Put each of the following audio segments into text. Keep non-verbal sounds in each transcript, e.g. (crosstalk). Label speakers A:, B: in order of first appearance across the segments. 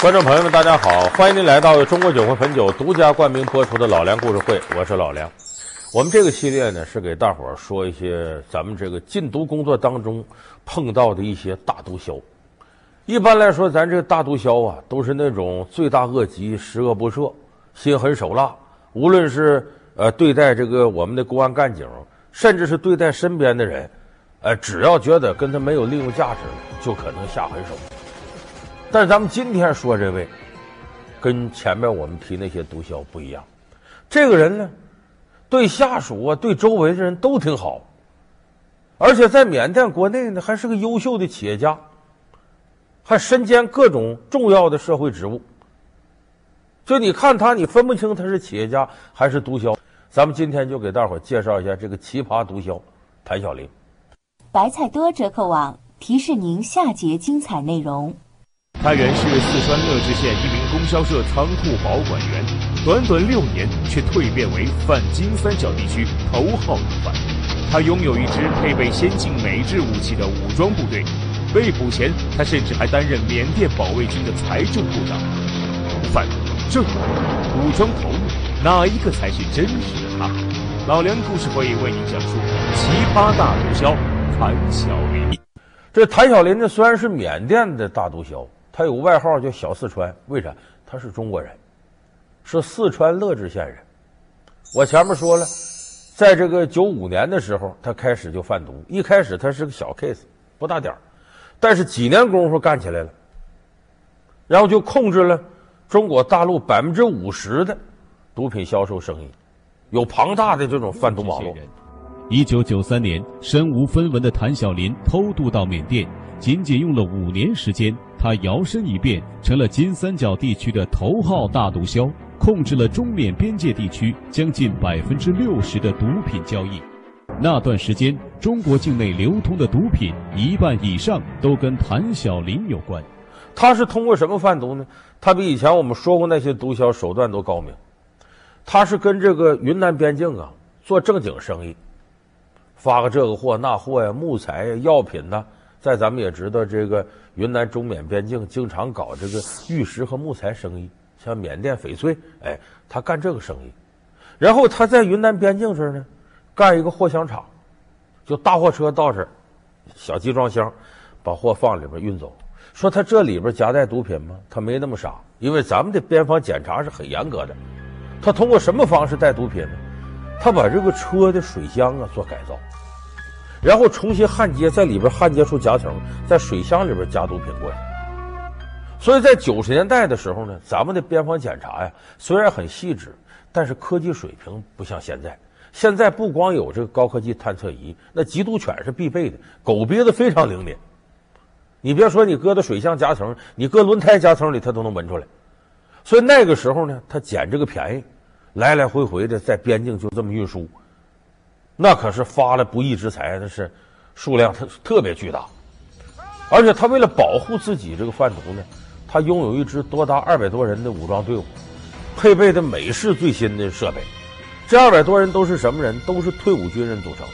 A: 观众朋友们，大家好！欢迎您来到中国酒会汾酒独家冠名播出的老梁故事会，我是老梁。我们这个系列呢，是给大伙儿说一些咱们这个禁毒工作当中碰到的一些大毒枭。一般来说，咱这个大毒枭啊，都是那种罪大恶极、十恶不赦、心狠手辣。无论是呃对待这个我们的公安干警，甚至是对待身边的人，呃，只要觉得跟他没有利用价值，就可能下狠手。但是咱们今天说这位，跟前面我们提那些毒枭不一样。这个人呢，对下属啊，对周围的人都挺好，而且在缅甸国内呢，还是个优秀的企业家，还身兼各种重要的社会职务。就你看他，你分不清他是企业家还是毒枭。咱们今天就给大伙介绍一下这个奇葩毒枭谭小林。
B: 白菜多折扣网提示您下节精彩内容。
C: 他原是四川乐至县一名供销社仓库保管员，短短六年却蜕变为泛金三角地区头号毒贩。他拥有一支配备先进美制武器的武装部队，被捕前他甚至还担任缅甸保卫军的财政部长。毒贩、政、武装头目，哪一个才是真实的他？老梁故事会为您讲述奇葩大毒枭谭小林。
A: 这谭小林呢，虽然是缅甸的大毒枭。他有个外号叫“小四川”，为啥？他是中国人，是四川乐至县人。我前面说了，在这个九五年的时候，他开始就贩毒。一开始他是个小 case，不大点儿，但是几年功夫干起来了，然后就控制了中国大陆百分之五十的毒品销售生意，有庞大的这种贩毒网络。
D: 一九九三年，身无分文的谭小林偷渡到缅甸，仅仅用了五年时间。他摇身一变成了金三角地区的头号大毒枭，控制了中缅边界地区将近百分之六十的毒品交易。那段时间，中国境内流通的毒品一半以上都跟谭小林有关。
A: 他是通过什么贩毒呢？他比以前我们说过那些毒枭手段都高明。他是跟这个云南边境啊做正经生意，发个这个货那货呀，木材呀，药品呐。在咱们也知道，这个云南中缅边境经常搞这个玉石和木材生意，像缅甸翡翠，哎，他干这个生意。然后他在云南边境这儿呢，干一个货箱厂，就大货车到这儿，小集装箱，把货放里边运走。说他这里边夹带毒品吗？他没那么傻，因为咱们的边防检查是很严格的。他通过什么方式带毒品呢？他把这个车的水箱啊做改造。然后重新焊接，在里边焊接出夹层，在水箱里边加毒品过来。所以在九十年代的时候呢，咱们的边防检查呀，虽然很细致，但是科技水平不像现在。现在不光有这个高科技探测仪，那缉毒犬是必备的，狗鼻子非常灵敏。你别说你搁到水箱夹层，你搁轮胎夹层里，它都能闻出来。所以那个时候呢，他捡这个便宜，来来回回的在边境就这么运输。那可是发了不义之财，那是数量特特别巨大，而且他为了保护自己这个贩毒呢，他拥有一支多达二百多人的武装队伍，配备的美式最新的设备。这二百多人都是什么人？都是退伍军人组成，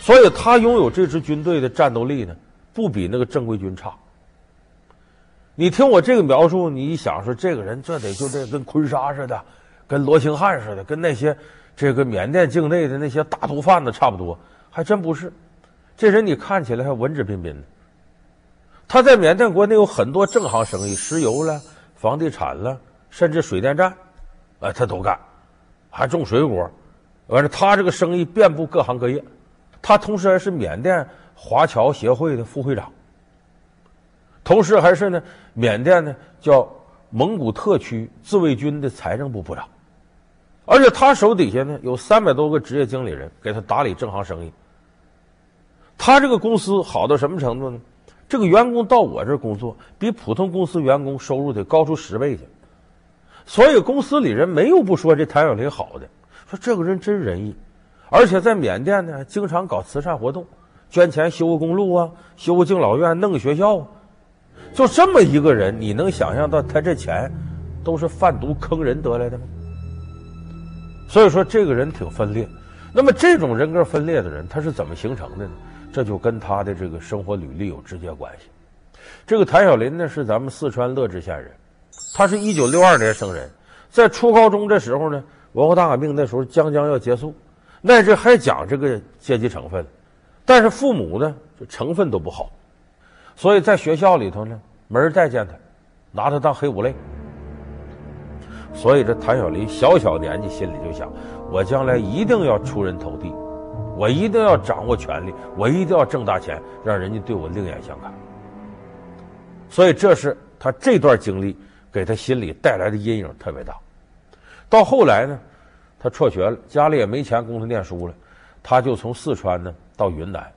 A: 所以他拥有这支军队的战斗力呢，不比那个正规军差。你听我这个描述，你一想说这个人这得就得跟坤沙似的，跟罗兴汉似的，跟那些。这个缅甸境内的那些大毒贩子差不多，还真不是。这人你看起来还文质彬彬的。他在缅甸国内有很多正行生意，石油了、房地产了，甚至水电站，啊，他都干，还种水果。完了，他这个生意遍布各行各业。他同时还是缅甸华侨协会的副会长，同时还是呢缅甸呢叫蒙古特区自卫军的财政部部长。而且他手底下呢有三百多个职业经理人给他打理正行生意。他这个公司好到什么程度呢？这个员工到我这工作，比普通公司员工收入得高出十倍去。所以公司里人没有不说这谭小林好的，说这个人真仁义，而且在缅甸呢经常搞慈善活动，捐钱修个公路啊，修个敬老院，弄个学校啊。就这么一个人，你能想象到他这钱都是贩毒坑人得来的吗？所以说这个人挺分裂，那么这种人格分裂的人，他是怎么形成的呢？这就跟他的这个生活履历有直接关系。这个谭小林呢，是咱们四川乐至县人，他是一九六二年生人，在初高中这时候呢，文化大革命那时候将将要结束，那这还讲这个阶级成分，但是父母呢，就成分都不好，所以在学校里头呢，没人待见他，拿他当黑五类。所以这谭小林小小年纪心里就想：我将来一定要出人头地，我一定要掌握权力，我一定要挣大钱，让人家对我另眼相看。所以这是他这段经历给他心里带来的阴影特别大。到后来呢，他辍学了，家里也没钱供他念书了，他就从四川呢到云南，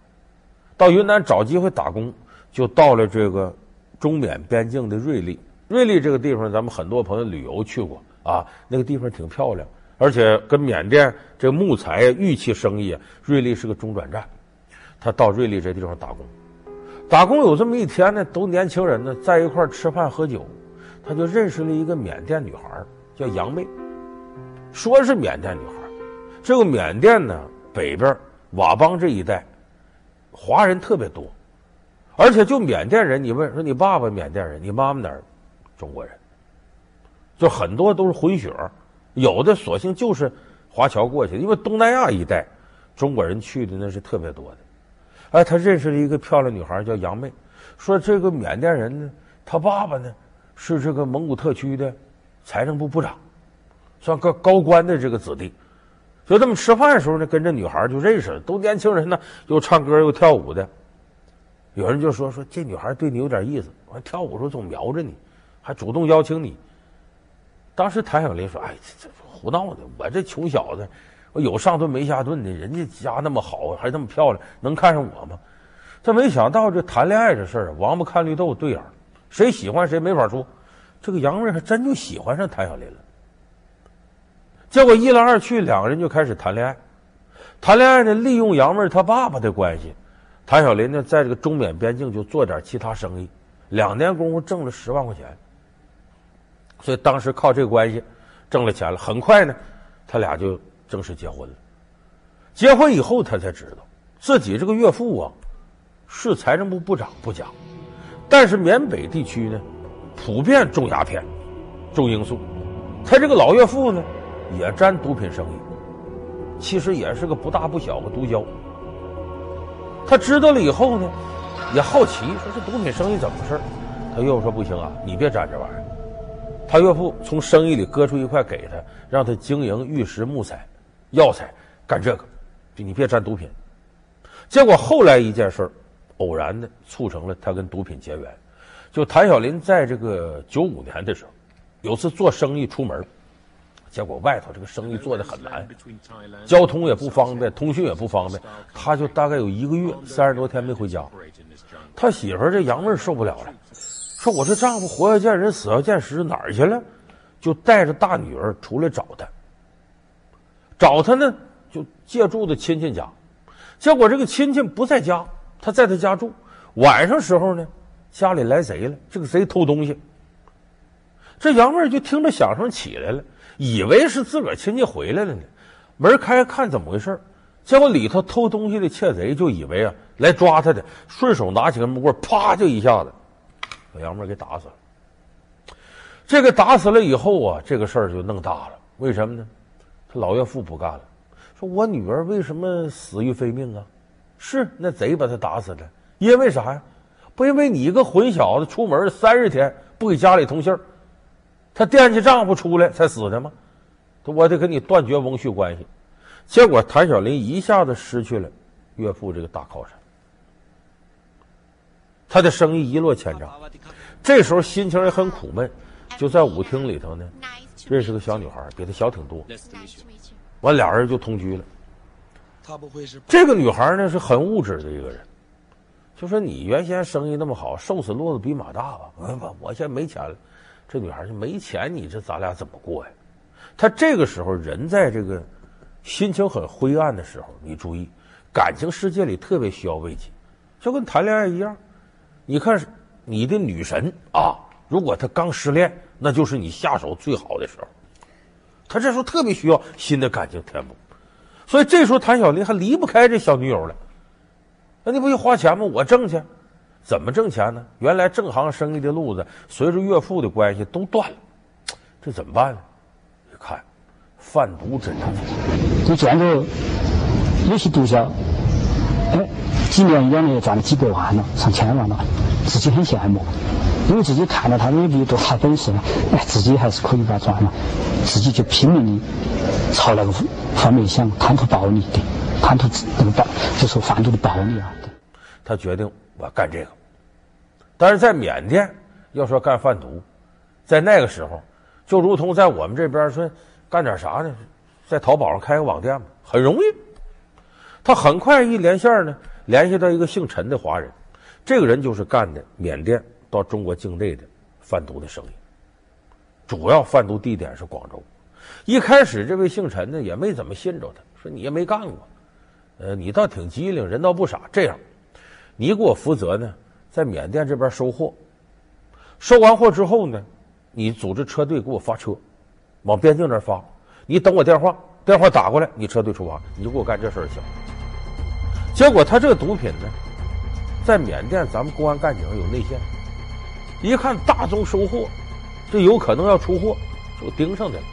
A: 到云南找机会打工，就到了这个中缅边境的瑞丽。瑞丽这个地方，咱们很多朋友旅游去过啊，那个地方挺漂亮，而且跟缅甸这木材、玉器生意，瑞丽是个中转站。他到瑞丽这地方打工。打工有这么一天呢，都年轻人呢，在一块吃饭喝酒，他就认识了一个缅甸女孩，叫杨妹。说是缅甸女孩，这个缅甸呢，北边佤邦这一带，华人特别多，而且就缅甸人，你问说你爸爸缅甸人，你妈妈哪儿？中国人，就很多都是混血，有的索性就是华侨过去的，因为东南亚一带中国人去的那是特别多的。哎，他认识了一个漂亮女孩，叫杨妹。说这个缅甸人呢，他爸爸呢是这个蒙古特区的财政部部长，算个高官的这个子弟。就这么吃饭的时候呢，跟这女孩就认识了，都年轻人呢，又唱歌又跳舞的。有人就说说这女孩对你有点意思，完跳舞时候总瞄着你，还主动邀请你。当时谭小林说：“哎，这这胡闹呢，我这穷小子。”我有上顿没下顿的，人家家那么好，还那么漂亮，能看上我吗？这没想到这谈恋爱这事儿，王八看绿豆对眼儿，谁喜欢谁没法说。这个杨妹还真就喜欢上谭小林了。结果一来二去，两个人就开始谈恋爱。谈恋爱呢，利用杨妹她爸爸的关系，谭小林呢，在这个中缅边境就做点其他生意，两年功夫挣了十万块钱。所以当时靠这个关系挣了钱了，很快呢，他俩就。正式结婚了，结婚以后他才知道，自己这个岳父啊，是财政部部长不假，但是缅北地区呢，普遍种鸦片、种罂粟，他这个老岳父呢，也沾毒品生意，其实也是个不大不小的毒枭。他知道了以后呢，也好奇，说这毒品生意怎么回事？他岳父说不行啊，你别沾这玩意儿。他岳父从生意里割出一块给他，让他经营玉石木材。药材干这个，你别沾毒品。结果后来一件事儿，偶然的促成了他跟毒品结缘。就谭小林在这个九五年的时候，有次做生意出门，结果外头这个生意做的很难，交通也不方便，通讯也不方便，他就大概有一个月三十多天没回家。他媳妇这杨妹受不了了，说：“我这丈夫活要见人，死要见尸，哪儿去了？”就带着大女儿出来找他。找他呢，就借住的亲戚家，结果这个亲戚不在家，他在他家住。晚上时候呢，家里来贼了，这个贼偷东西。这杨妹就听着响声起来了，以为是自个儿亲戚回来了呢，门开看怎么回事，结果里头偷东西的窃贼就以为啊来抓他的，顺手拿起个木棍，啪就一下子把杨妹给打死了。这个打死了以后啊，这个事儿就弄大了，为什么呢？他老岳父不干了，说我女儿为什么死于非命啊？是那贼把她打死的，因为啥呀？不因为你一个混小子出门三十天不给家里通信儿，他惦记丈夫出来才死的吗？我得跟你断绝翁婿关系。结果谭小林一下子失去了岳父这个大靠山，他的生意一落千丈。这时候心情也很苦闷，就在舞厅里头呢。认识个小女孩，比他小挺多。完，俩人就同居了。这个女孩呢是很物质的一个人，就说你原先生意那么好，瘦死骆驼比马大吧？我我现在没钱了。这女孩就没钱，你这咱俩怎么过呀？她这个时候人在这个心情很灰暗的时候，你注意，感情世界里特别需要慰藉，就跟谈恋爱一样。你看你的女神啊，如果她刚失恋。那就是你下手最好的时候，他这时候特别需要新的感情填补，所以这时候谭小林还离不开这小女友了。那你不就花钱吗？我挣去，怎么挣钱呢？原来正行生意的路子，随着岳父的关系都断了。这怎么办呢？你看，贩毒侦察组，
E: 就赚着有些毒枭，哎，几年一两年赚了几百万了，上千万了，自己很羡慕，因为自己看到他们有多大本事了，哎，自己还是可以把它赚了，自己就拼命的朝那个方面想，贪图暴利的，贪图那个暴，就说贩毒的暴利啊。
A: 他决定我干这个，但是在缅甸要说干贩毒，在那个时候就如同在我们这边说干点啥呢，在淘宝上开个网店嘛，很容易。他很快一连线呢，联系到一个姓陈的华人，这个人就是干的缅甸到中国境内的贩毒的生意，主要贩毒地点是广州。一开始这位姓陈的也没怎么信着他，说你也没干过，呃，你倒挺机灵，人倒不傻，这样。你给我负责呢，在缅甸这边收货，收完货之后呢，你组织车队给我发车，往边境那发。你等我电话，电话打过来，你车队出发，你就给我干这事儿行。结果他这个毒品呢，在缅甸咱们公安干警有内线，一看大宗收货，这有可能要出货，就盯上的了。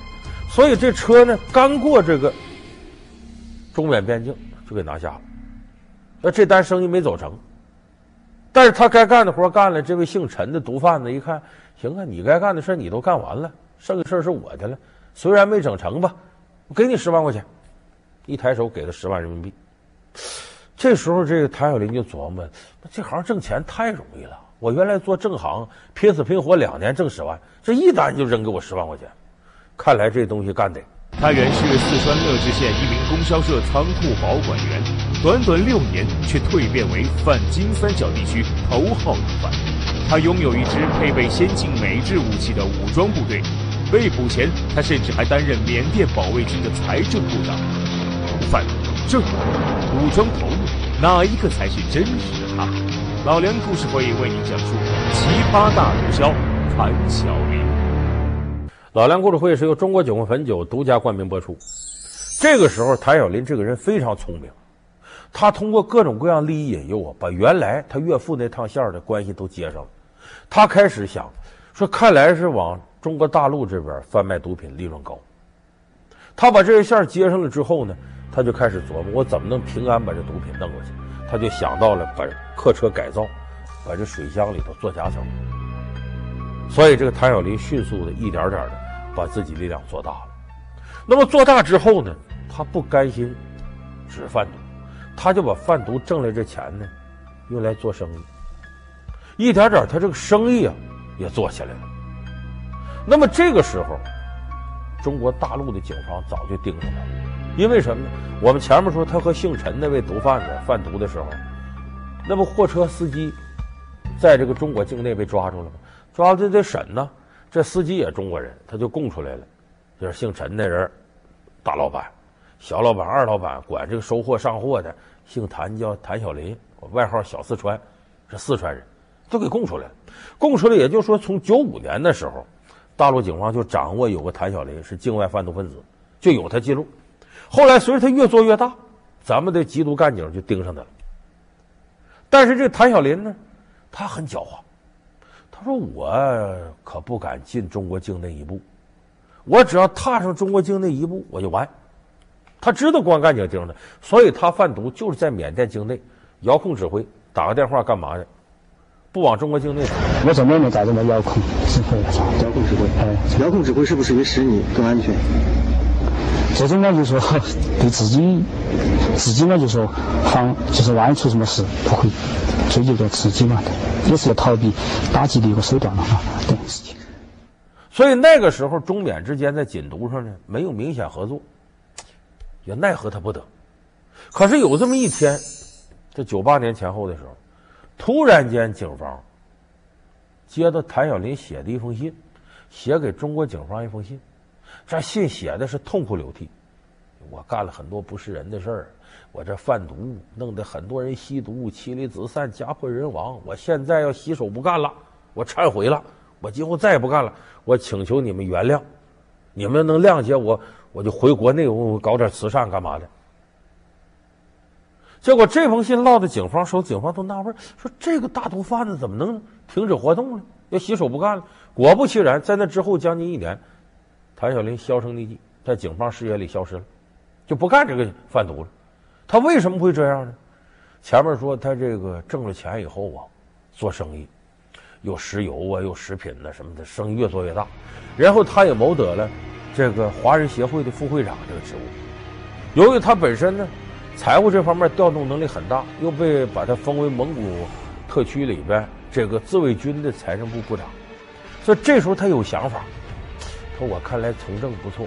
A: 所以这车呢，刚过这个中缅边境，就给拿下了。那这单生意没走成。但是他该干的活干了，这位姓陈的毒贩子一看，行啊，你该干的事你都干完了，剩下事是我的了。虽然没整成吧，我给你十万块钱。一抬手给了十万人民币。这时候，这个谭小林就琢磨：这行挣钱太容易了。我原来做正行，拼死拼活两年挣十万，这一单就扔给我十万块钱。看来这东西干得。
C: 他原是四川乐至县一名供销社仓库保管员，短短六年却蜕变为泛金三角地区头号毒贩。他拥有一支配备先进美制武器的武装部队，被捕前，他甚至还担任缅甸保卫军的财政部长。毒贩、政府、武装头目，哪一个才是真实的他？老梁故事会为您讲述奇葩大毒枭谭小林。
A: 老梁故事会是由中国酒魂汾酒独家冠名播出。这个时候，谭小林这个人非常聪明，他通过各种各样利益引诱啊，把原来他岳父那趟线的关系都接上了。他开始想说，看来是往中国大陆这边贩卖毒品利润高。他把这些线接上了之后呢，他就开始琢磨，我怎么能平安把这毒品弄过去？他就想到了把客车改造，把这水箱里头做夹层。所以，这个谭小林迅速的一点点的。把自己力量做大了，那么做大之后呢，他不甘心只贩毒，他就把贩毒挣来这钱呢，用来做生意，一点点他这个生意啊也做起来了。那么这个时候，中国大陆的警方早就盯上他了，因为什么呢？我们前面说他和姓陈那位毒贩子贩毒的时候，那不货车司机在这个中国境内被抓住了吗？抓住得审呢。这司机也中国人，他就供出来了，就是姓陈的人，大老板、小老板、二老板管这个收货上货的，姓谭叫谭小林，外号小四川，是四川人，都给供出来了。供出来，也就是说，从九五年的时候，大陆警方就掌握有个谭小林是境外贩毒分子，就有他记录。后来随着他越做越大，咱们的缉毒干警就盯上他了。但是这谭小林呢，他很狡猾。他说：“我可不敢进中国境内一步，我只要踏上中国境内一步，我就完。”他知道公安干警盯着，所以他贩毒就是在缅甸境内遥控指挥，打个电话干嘛的，不往中国境内走。
E: 我怎么能打这么遥控指挥，
F: 遥控指挥，哎，遥控指挥是不是也使你更安全？
E: 这种呢，就说 (laughs) 对自己，自己呢，就说防，就是万一出什么事，不会追究到自己嘛，也是要逃避打击的一个手段嘛，对。
A: 所以那个时候，中缅之间在禁毒上呢，没有明显合作，也奈何他不得。可是有这么一天，这九八年前后的时候，突然间警方接到谭小林写的一封信，写给中国警方一封信。这信写的是痛哭流涕，我干了很多不是人的事儿，我这贩毒弄得很多人吸毒，妻离子散，家破人亡。我现在要洗手不干了，我忏悔了，我今后再也不干了。我请求你们原谅，你们能谅解我，我就回国内，我搞点慈善干嘛的。结果这封信落到警方手，警方都纳闷，说这个大毒贩子怎么能停止活动呢？要洗手不干了？果不其然，在那之后将近一年。谭小林销声匿迹，在警方视野里消失了，就不干这个贩毒了。他为什么会这样呢？前面说他这个挣了钱以后啊，做生意，有石油啊，有食品呐什么的，生意越做越大。然后他也谋得了这个华人协会的副会长这个职务。由于他本身呢，财务这方面调动能力很大，又被把他封为蒙古特区里边这个自卫军的财政部部长，所以这时候他有想法，我看来从政不错，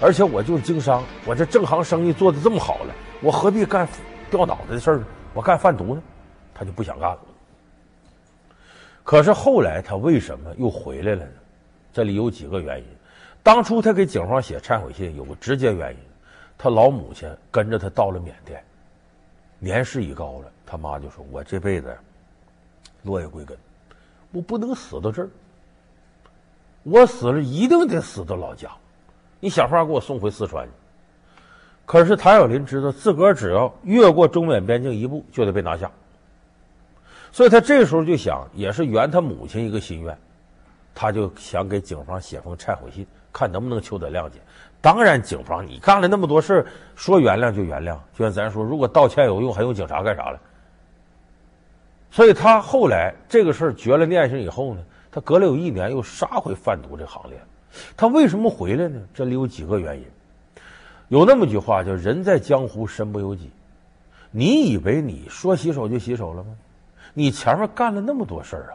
A: 而且我就是经商，我这正行生意做得这么好了，我何必干掉脑袋的事儿呢？我干贩毒呢？他就不想干了。可是后来他为什么又回来了呢？这里有几个原因。当初他给警方写忏悔信有个直接原因，他老母亲跟着他到了缅甸，年事已高了，他妈就说：“我这辈子落叶归根，我不能死到这儿，我死了一定得死到老家，你想法给我送回四川去。”可是谭小林知道自个儿只要越过中缅边境一步，就得被拿下。所以他这时候就想，也是圆他母亲一个心愿，他就想给警方写封忏悔信，看能不能求得谅解。当然，警方你干了那么多事说原谅就原谅，就像咱说，如果道歉有用，还用警察干啥了？所以他后来这个事儿绝了念想以后呢，他隔了有一年又杀回贩毒这行列。他为什么回来呢？这里有几个原因。有那么句话叫“人在江湖，身不由己”。你以为你说洗手就洗手了吗？你前面干了那么多事儿啊，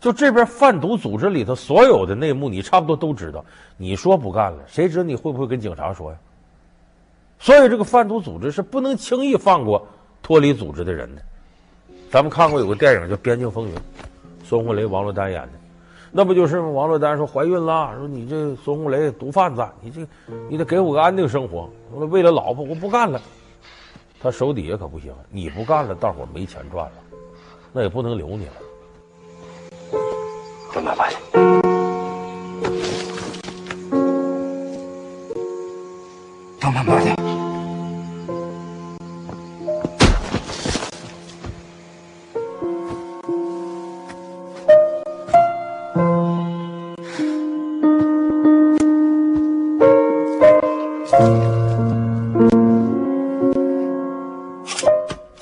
A: 就这边贩毒组织里头所有的内幕，你差不多都知道。你说不干了，谁知道你会不会跟警察说呀？所以这个贩毒组织是不能轻易放过脱离组织的人的。咱们看过有个电影叫《边境风云》，孙红雷、王珞丹演的，那不就是王珞丹说怀孕了，说你这孙红雷毒贩子，你这你得给我个安定生活。为了老婆，我不干了。他手底下可不行，你不干了，大伙没钱赚了。那也不能留你了。
E: 慢慢来。慢慢来。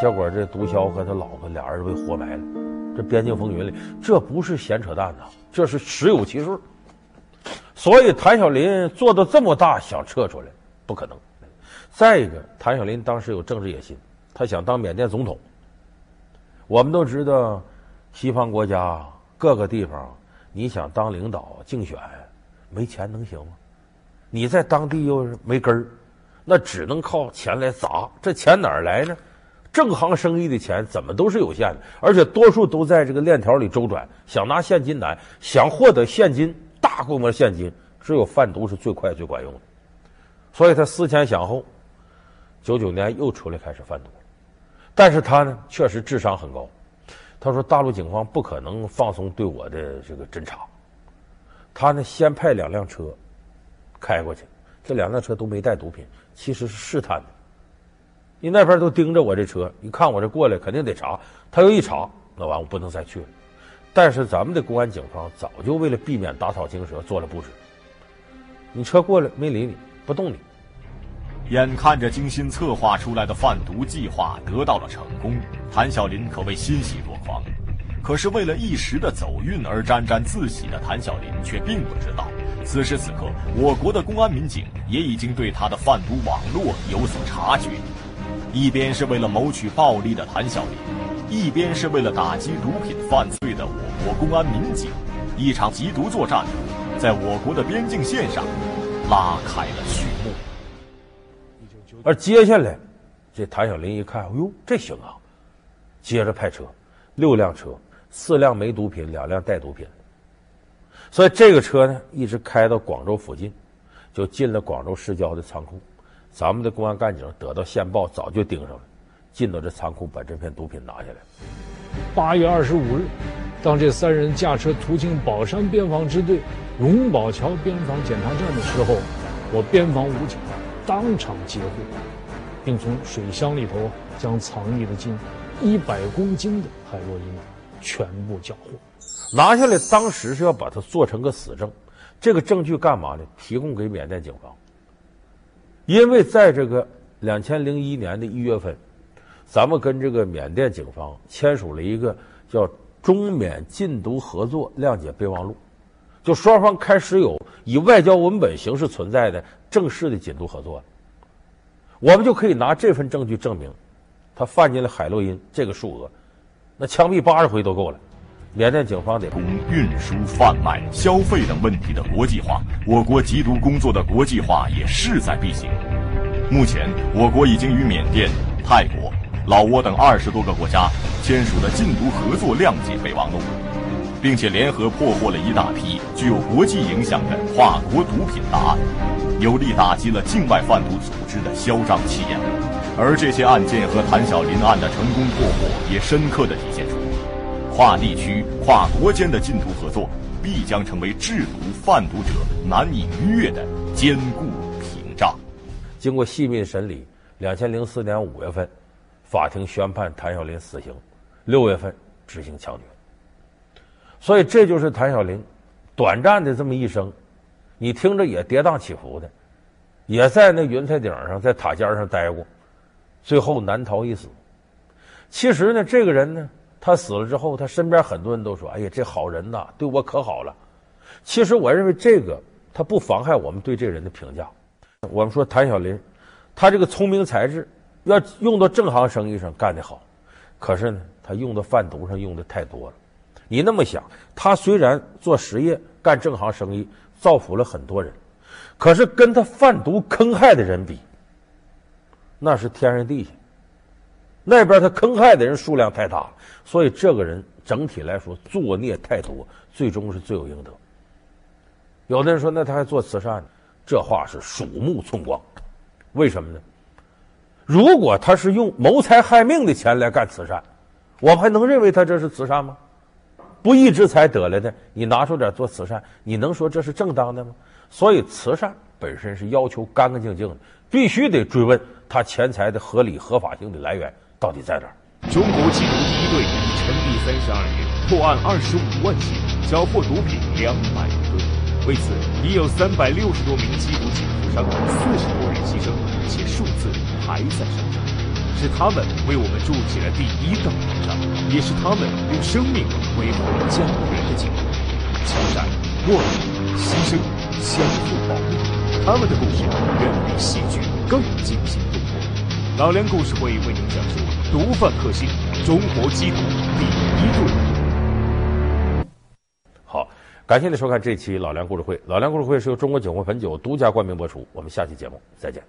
A: 结果这毒枭和他老婆俩人被活埋了。这边境风云里，这不是闲扯淡呐，这是实有其事。所以谭小林做到这么大，想撤出来不可能。再一个，谭小林当时有政治野心，他想当缅甸总统。我们都知道，西方国家各个地方，你想当领导竞选，没钱能行吗？你在当地又是没根儿，那只能靠钱来砸。这钱哪儿来呢？正行生意的钱怎么都是有限的，而且多数都在这个链条里周转。想拿现金难，想获得现金，大规模现金，只有贩毒是最快最管用的。所以他思前想后，九九年又出来开始贩毒。但是他呢，确实智商很高。他说大陆警方不可能放松对我的这个侦查。他呢，先派两辆车开过去，这两辆车都没带毒品，其实是试探的。你那边都盯着我这车，你看我这过来肯定得查。他又一查，那完我不能再去了。但是咱们的公安警方早就为了避免打草惊蛇做了布置。你车过来没理你，不动你。
C: 眼看着精心策划出来的贩毒计划得到了成功，谭小林可谓欣喜若狂。可是为了一时的走运而沾沾自喜的谭小林却并不知道，此时此刻我国的公安民警也已经对他的贩毒网络有所察觉。一边是为了谋取暴利的谭小林，一边是为了打击毒品犯罪的我国公安民警，一场缉毒作战在我国的边境线上拉开了序幕。
A: 而接下来，这谭小林一看，哎呦，这行啊！接着派车，六辆车，四辆没毒品，两辆带毒品。所以这个车呢，一直开到广州附近，就进了广州市郊的仓库。咱们的公安干警得到线报，早就盯上了，进到这仓库把这片毒品拿下来。
G: 八月二十五日，当这三人驾车途经宝山边防支队荣宝桥边防检查站的时候，我边防武警当场截获，并从水箱里头将藏匿的近一百公斤的海洛因全部缴获。
A: 拿下来，当时是要把它做成个死证，这个证据干嘛呢？提供给缅甸警方。因为在这个两千零一年的一月份，咱们跟这个缅甸警方签署了一个叫中缅禁毒合作谅解备忘录，就双方开始有以外交文本形式存在的正式的禁毒合作。我们就可以拿这份证据证明，他贩进了海洛因这个数额，那枪毙八十回都够了。缅甸警方得
C: 从运输、贩卖、消费等问题的国际化，我国缉毒工作的国际化也势在必行。目前，我国已经与缅甸、泰国、老挝等二十多个国家签署了禁毒合作谅解备忘录，并且联合破获了一大批具有国际影响的跨国毒品大案，有力打击了境外贩毒组织的嚣张气焰。而这些案件和谭小林案的成功破获，也深刻地体现出。跨地区、跨国间的禁毒合作，必将成为制毒贩毒者难以逾越的坚固屏障。
A: 经过细密审理，两千零四年五月份，法庭宣判谭小林死刑，六月份执行枪决。所以这就是谭小林短暂的这么一生，你听着也跌宕起伏的，也在那云彩顶上，在塔尖上待过，最后难逃一死。其实呢，这个人呢。他死了之后，他身边很多人都说：“哎呀，这好人呐，对我可好了。”其实我认为这个他不妨害我们对这个人的评价。我们说谭小林，他这个聪明才智要用到正行生意上干得好，可是呢，他用到贩毒上用的太多了。你那么想，他虽然做实业干正行生意，造福了很多人，可是跟他贩毒坑害的人比，那是天上地下。那边他坑害的人数量太大，所以这个人整体来说作孽太多，最终是罪有应得。有的人说，那他还做慈善呢？这话是鼠目寸光。为什么呢？如果他是用谋财害命的钱来干慈善，我们还能认为他这是慈善吗？不义之财得来的，你拿出点做慈善，你能说这是正当的吗？所以慈善本身是要求干干净净的，必须得追问他钱财的合理合法性的来源。到底在哪儿？
C: 中国缉毒第一队已成立三十二年，破案二十五万起，缴获毒品两百多吨。为此，已有三百六十多名缉毒警负伤，四十多人牺牲，且数字还在上涨。是他们为我们筑起了第一道屏障，也是他们用生命维护了家园的警号。枪战、卧底、牺牲、相互保护，他们的故事远比戏剧更惊心动魄。老梁故事会为您讲述毒贩克星，中国缉毒第一队。
A: 好，感谢您收看这期老梁故事会。老梁故事会是由中国酒会汾酒独家冠名播出。我们下期节目再见。